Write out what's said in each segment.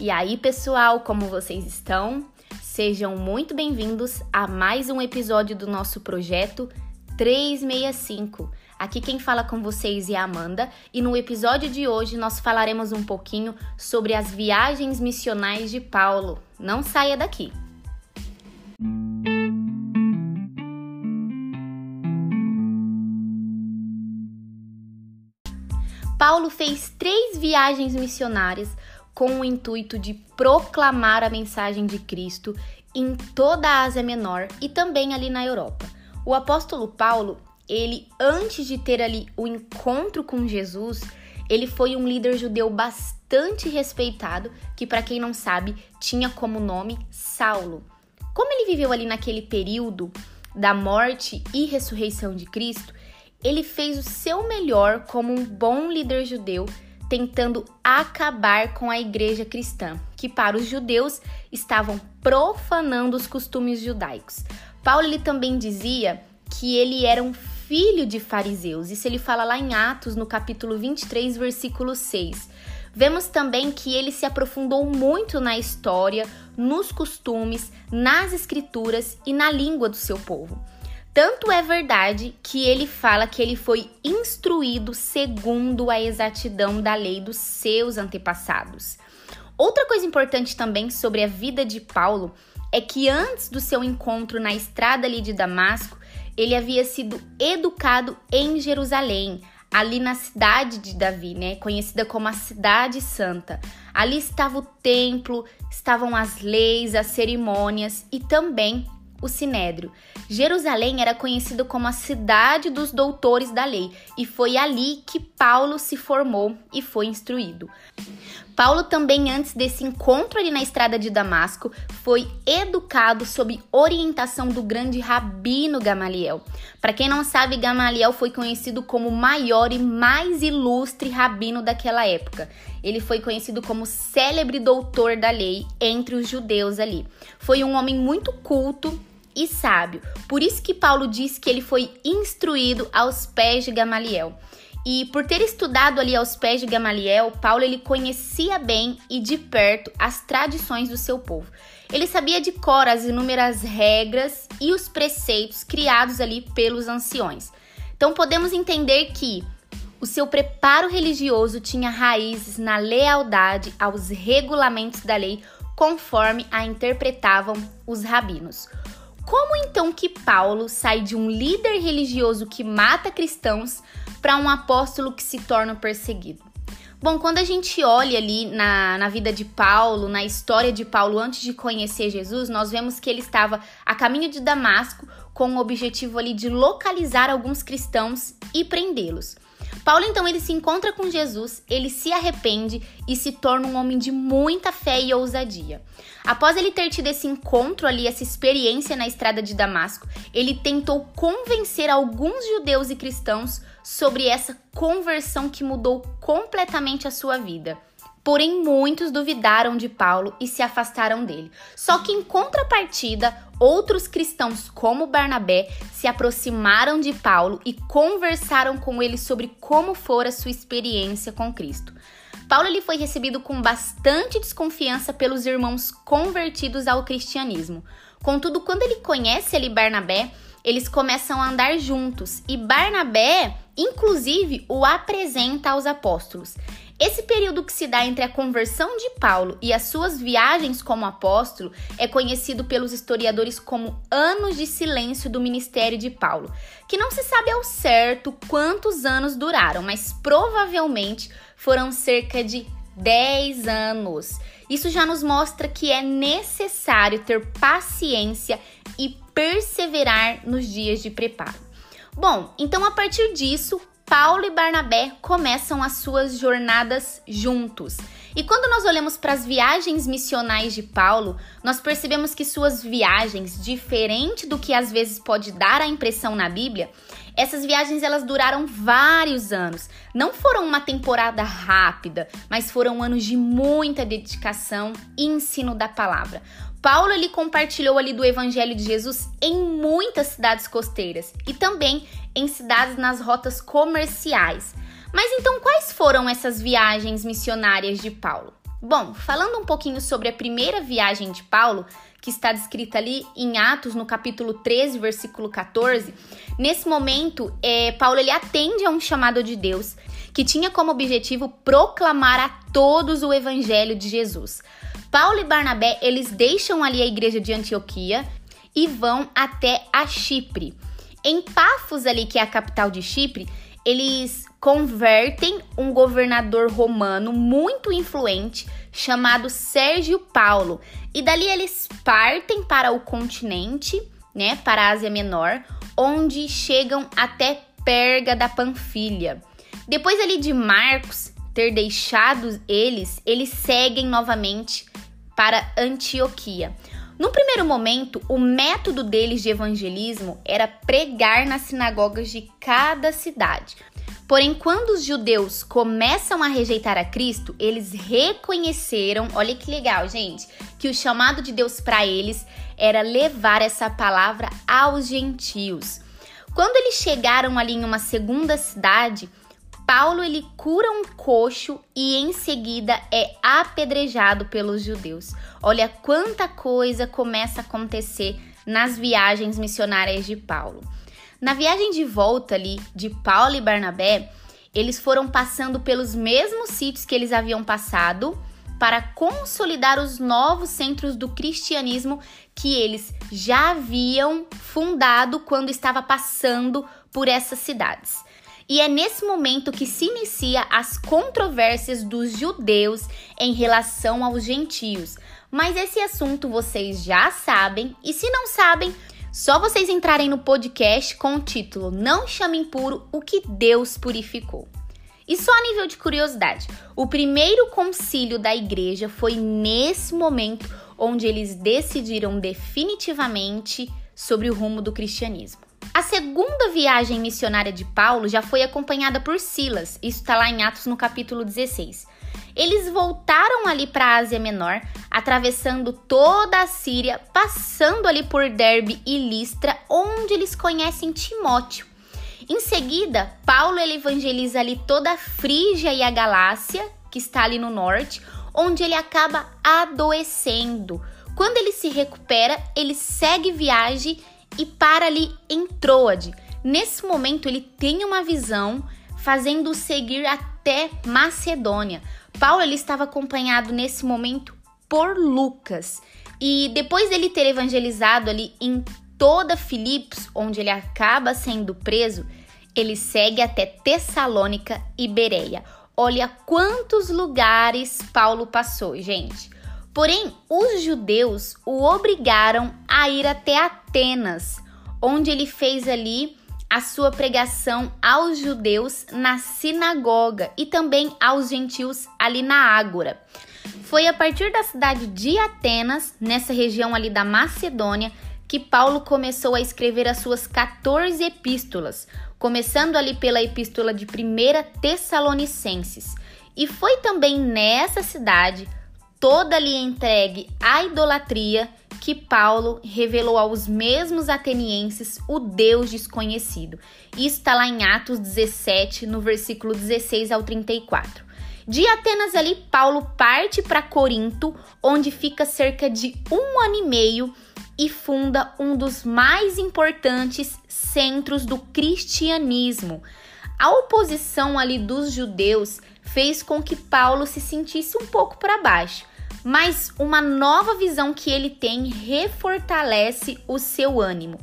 E aí, pessoal, como vocês estão? Sejam muito bem-vindos a mais um episódio do nosso projeto 365. Aqui quem fala com vocês é a Amanda e no episódio de hoje nós falaremos um pouquinho sobre as viagens missionais de Paulo. Não saia daqui! Paulo fez três viagens missionárias com o intuito de proclamar a mensagem de Cristo em toda a Ásia Menor e também ali na Europa. O apóstolo Paulo, ele antes de ter ali o encontro com Jesus, ele foi um líder judeu bastante respeitado, que para quem não sabe, tinha como nome Saulo. Como ele viveu ali naquele período da morte e ressurreição de Cristo, ele fez o seu melhor como um bom líder judeu tentando acabar com a igreja cristã, que para os judeus estavam profanando os costumes judaicos. Paulo ele também dizia que ele era um filho de fariseus. Isso ele fala lá em Atos, no capítulo 23, versículo 6. Vemos também que ele se aprofundou muito na história, nos costumes, nas escrituras e na língua do seu povo. Tanto é verdade que ele fala que ele foi instruído segundo a exatidão da lei dos seus antepassados. Outra coisa importante também sobre a vida de Paulo é que antes do seu encontro na estrada ali de Damasco, ele havia sido educado em Jerusalém, ali na cidade de Davi, né, conhecida como a cidade santa. Ali estava o templo, estavam as leis, as cerimônias e também o Sinédrio. Jerusalém era conhecido como a cidade dos doutores da lei, e foi ali que Paulo se formou e foi instruído. Paulo também, antes desse encontro ali na estrada de Damasco, foi educado sob orientação do grande rabino Gamaliel. Para quem não sabe, Gamaliel foi conhecido como o maior e mais ilustre rabino daquela época. Ele foi conhecido como célebre doutor da lei entre os judeus ali. Foi um homem muito culto, e sábio. Por isso que Paulo diz que ele foi instruído aos pés de Gamaliel. E por ter estudado ali aos pés de Gamaliel, Paulo ele conhecia bem e de perto as tradições do seu povo. Ele sabia de cor as inúmeras regras e os preceitos criados ali pelos anciões. Então podemos entender que o seu preparo religioso tinha raízes na lealdade aos regulamentos da lei, conforme a interpretavam os rabinos. Como então que Paulo sai de um líder religioso que mata cristãos para um apóstolo que se torna perseguido? Bom, quando a gente olha ali na, na vida de Paulo, na história de Paulo antes de conhecer Jesus, nós vemos que ele estava a caminho de Damasco com o objetivo ali de localizar alguns cristãos e prendê-los. Paulo então ele se encontra com Jesus, ele se arrepende e se torna um homem de muita fé e ousadia. Após ele ter tido esse encontro ali, essa experiência na estrada de Damasco, ele tentou convencer alguns judeus e cristãos sobre essa conversão que mudou completamente a sua vida. Porém, muitos duvidaram de Paulo e se afastaram dele. Só que, em contrapartida, outros cristãos, como Barnabé, se aproximaram de Paulo e conversaram com ele sobre como fora sua experiência com Cristo. Paulo ele foi recebido com bastante desconfiança pelos irmãos convertidos ao cristianismo. Contudo, quando ele conhece ali Barnabé, eles começam a andar juntos e Barnabé, inclusive, o apresenta aos apóstolos. Esse período que se dá entre a conversão de Paulo e as suas viagens como apóstolo é conhecido pelos historiadores como anos de silêncio do ministério de Paulo, que não se sabe ao certo quantos anos duraram, mas provavelmente foram cerca de 10 anos. Isso já nos mostra que é necessário ter paciência e perseverar nos dias de preparo. Bom, então a partir disso, Paulo e Barnabé começam as suas jornadas juntos. E quando nós olhamos para as viagens missionais de Paulo, nós percebemos que suas viagens, diferente do que às vezes pode dar a impressão na Bíblia, essas viagens elas duraram vários anos. Não foram uma temporada rápida, mas foram anos de muita dedicação e ensino da palavra. Paulo ele compartilhou ali do evangelho de Jesus em muitas cidades costeiras e também em cidades nas rotas comerciais. Mas então quais foram essas viagens missionárias de Paulo? Bom, falando um pouquinho sobre a primeira viagem de Paulo, que está descrita ali em Atos, no capítulo 13, versículo 14, nesse momento, é, Paulo ele atende a um chamado de Deus que tinha como objetivo proclamar a todos o evangelho de Jesus. Paulo e Barnabé, eles deixam ali a igreja de Antioquia e vão até a Chipre. Em Pafos ali, que é a capital de Chipre, eles convertem um governador romano muito influente chamado Sérgio Paulo. E dali eles partem para o continente, né, para a Ásia Menor, onde chegam até Perga da Panfilha. Depois ali de Marcos ter deixado eles, eles seguem novamente para Antioquia. No primeiro momento, o método deles de evangelismo era pregar nas sinagogas de cada cidade. Porém, quando os judeus começam a rejeitar a Cristo, eles reconheceram, olha que legal, gente, que o chamado de Deus para eles era levar essa palavra aos gentios. Quando eles chegaram ali em uma segunda cidade, Paulo ele cura um coxo e em seguida é apedrejado pelos judeus. Olha quanta coisa começa a acontecer nas viagens missionárias de Paulo. Na viagem de volta ali de Paulo e Barnabé, eles foram passando pelos mesmos sítios que eles haviam passado para consolidar os novos centros do cristianismo que eles já haviam fundado quando estava passando por essas cidades. E é nesse momento que se inicia as controvérsias dos judeus em relação aos gentios. Mas esse assunto vocês já sabem, e se não sabem, só vocês entrarem no podcast com o título Não Chame Impuro o que Deus purificou. E só a nível de curiosidade, o primeiro concílio da igreja foi nesse momento onde eles decidiram definitivamente sobre o rumo do cristianismo. A segunda viagem missionária de Paulo já foi acompanhada por Silas, isso está lá em Atos no capítulo 16. Eles voltaram ali para a Ásia Menor, atravessando toda a Síria, passando ali por Derbe e Listra, onde eles conhecem Timóteo. Em seguida, Paulo ele evangeliza ali toda a Frígia e a Galácia, que está ali no norte, onde ele acaba adoecendo. Quando ele se recupera, ele segue viagem e para ali em Troade. Nesse momento, ele tem uma visão fazendo-o seguir até Macedônia. Paulo ele estava acompanhado nesse momento por Lucas. E depois dele ter evangelizado ali em toda Filipos, onde ele acaba sendo preso, ele segue até Tessalônica e Bereia. Olha quantos lugares Paulo passou, gente. Porém, os judeus o obrigaram a ir até Atenas, onde ele fez ali a sua pregação aos judeus na sinagoga e também aos gentios ali na Ágora. Foi a partir da cidade de Atenas, nessa região ali da Macedônia, que Paulo começou a escrever as suas 14 epístolas, começando ali pela epístola de 1 Tessalonicenses. E foi também nessa cidade, toda ali entregue à idolatria, que Paulo revelou aos mesmos atenienses o Deus desconhecido. Isso está lá em Atos 17, no versículo 16 ao 34. De Atenas ali, Paulo parte para Corinto, onde fica cerca de um ano e meio e funda um dos mais importantes centros do cristianismo. A oposição ali dos judeus fez com que Paulo se sentisse um pouco para baixo mas uma nova visão que ele tem refortalece o seu ânimo.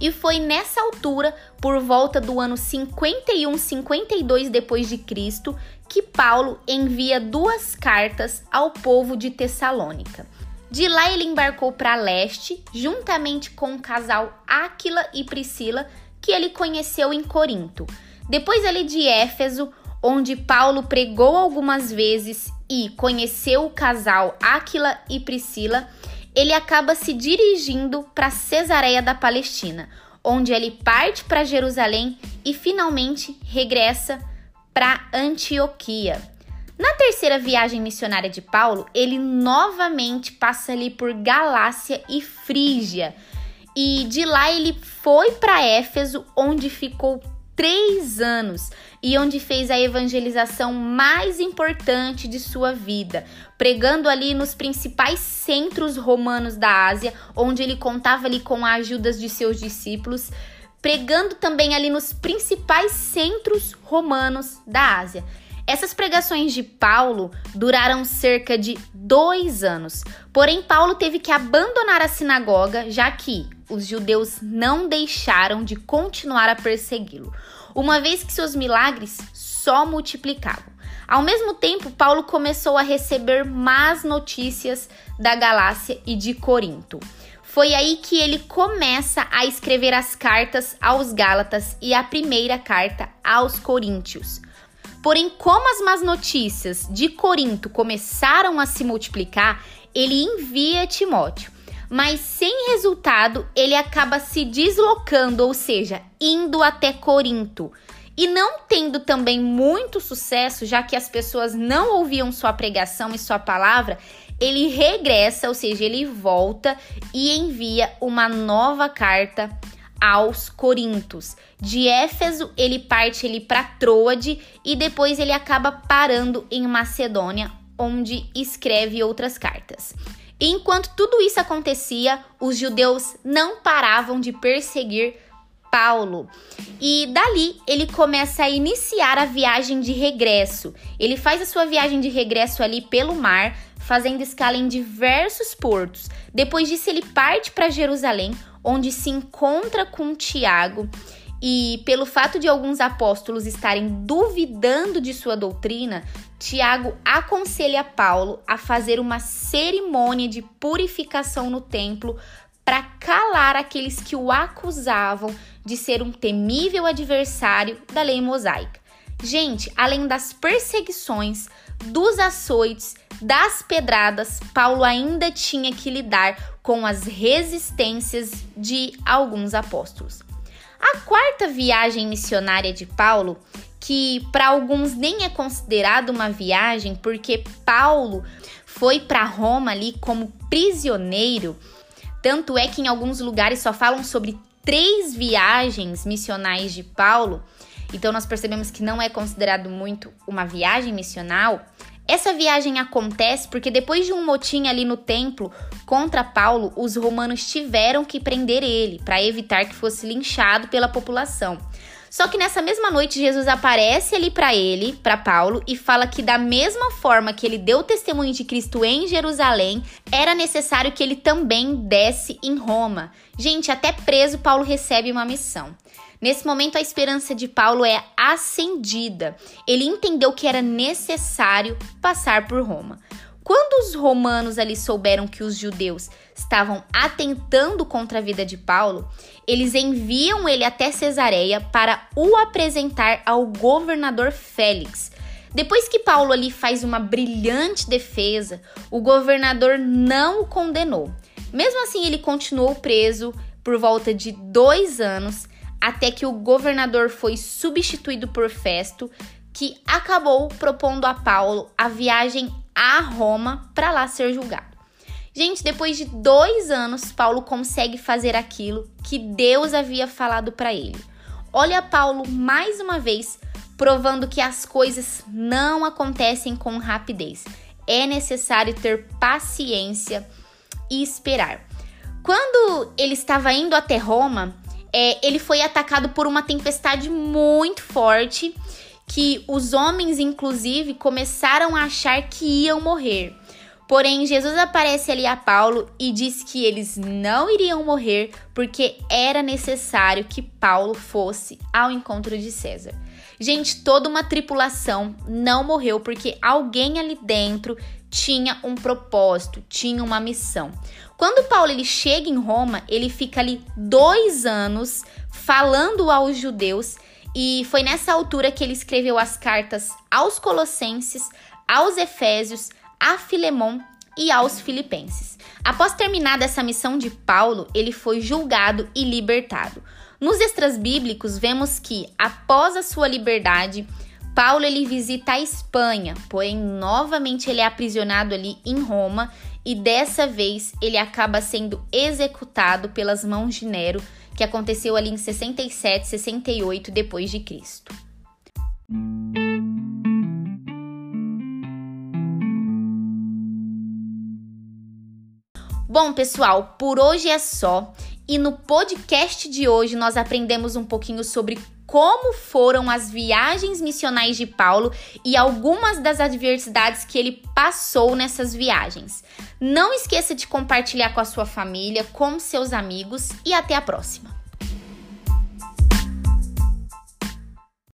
E foi nessa altura, por volta do ano 51, 52 depois de Cristo, que Paulo envia duas cartas ao povo de Tessalônica. De lá ele embarcou para leste, juntamente com o casal Áquila e Priscila, que ele conheceu em Corinto. Depois ali de Éfeso, onde Paulo pregou algumas vezes e conheceu o casal Áquila e Priscila, ele acaba se dirigindo para Cesareia da Palestina, onde ele parte para Jerusalém e finalmente regressa para Antioquia. Na terceira viagem missionária de Paulo, ele novamente passa ali por Galácia e Frígia. E de lá ele foi para Éfeso, onde ficou três anos e onde fez a evangelização mais importante de sua vida, pregando ali nos principais centros romanos da Ásia, onde ele contava ali com a ajuda de seus discípulos, pregando também ali nos principais centros romanos da Ásia. Essas pregações de Paulo duraram cerca de dois anos. Porém, Paulo teve que abandonar a sinagoga, já que os judeus não deixaram de continuar a persegui-lo, uma vez que seus milagres só multiplicavam. Ao mesmo tempo, Paulo começou a receber más notícias da Galácia e de Corinto. Foi aí que ele começa a escrever as cartas aos Gálatas e a primeira carta aos Coríntios. Porém, como as más notícias de Corinto começaram a se multiplicar, ele envia Timóteo. Mas sem resultado, ele acaba se deslocando, ou seja, indo até Corinto. E não tendo também muito sucesso, já que as pessoas não ouviam sua pregação e sua palavra, ele regressa, ou seja, ele volta e envia uma nova carta aos Corintos. De Éfeso, ele parte ele para Troade e depois ele acaba parando em Macedônia, onde escreve outras cartas. Enquanto tudo isso acontecia, os judeus não paravam de perseguir Paulo. E dali ele começa a iniciar a viagem de regresso. Ele faz a sua viagem de regresso ali pelo mar, fazendo escala em diversos portos. Depois disso, ele parte para Jerusalém, onde se encontra com Tiago. E pelo fato de alguns apóstolos estarem duvidando de sua doutrina, Tiago aconselha Paulo a fazer uma cerimônia de purificação no templo para calar aqueles que o acusavam de ser um temível adversário da lei mosaica. Gente, além das perseguições, dos açoites, das pedradas, Paulo ainda tinha que lidar com as resistências de alguns apóstolos. A quarta viagem missionária de Paulo, que para alguns nem é considerada uma viagem, porque Paulo foi para Roma ali como prisioneiro, tanto é que em alguns lugares só falam sobre três viagens missionais de Paulo, então nós percebemos que não é considerado muito uma viagem missional. Essa viagem acontece porque depois de um motim ali no templo contra Paulo, os romanos tiveram que prender ele para evitar que fosse linchado pela população. Só que nessa mesma noite Jesus aparece ali para ele, para Paulo, e fala que da mesma forma que ele deu testemunho de Cristo em Jerusalém, era necessário que ele também desse em Roma. Gente, até preso Paulo recebe uma missão. Nesse momento, a esperança de Paulo é acendida. Ele entendeu que era necessário passar por Roma. Quando os romanos ali souberam que os judeus estavam atentando contra a vida de Paulo, eles enviam ele até Cesareia para o apresentar ao governador Félix. Depois que Paulo ali faz uma brilhante defesa, o governador não o condenou. Mesmo assim, ele continuou preso por volta de dois anos até que o governador foi substituído por Festo, que acabou propondo a Paulo a viagem a Roma para lá ser julgado. Gente, depois de dois anos, Paulo consegue fazer aquilo que Deus havia falado para ele. Olha Paulo mais uma vez provando que as coisas não acontecem com rapidez. É necessário ter paciência e esperar. Quando ele estava indo até Roma, é, ele foi atacado por uma tempestade muito forte que os homens, inclusive, começaram a achar que iam morrer. Porém, Jesus aparece ali a Paulo e diz que eles não iriam morrer porque era necessário que Paulo fosse ao encontro de César. Gente, toda uma tripulação não morreu porque alguém ali dentro tinha um propósito, tinha uma missão. Quando Paulo ele chega em Roma, ele fica ali dois anos falando aos judeus e foi nessa altura que ele escreveu as cartas aos Colossenses, aos Efésios, a Filemon e aos Filipenses. Após terminada essa missão de Paulo, ele foi julgado e libertado. Nos extras bíblicos, vemos que, após a sua liberdade, Paulo ele visita a Espanha, porém novamente ele é aprisionado ali em Roma e dessa vez ele acaba sendo executado pelas mãos de Nero, que aconteceu ali em 67, 68 depois de Cristo. Bom, pessoal, por hoje é só. E no podcast de hoje nós aprendemos um pouquinho sobre como foram as viagens missionais de Paulo e algumas das adversidades que ele passou nessas viagens. Não esqueça de compartilhar com a sua família, com seus amigos e até a próxima.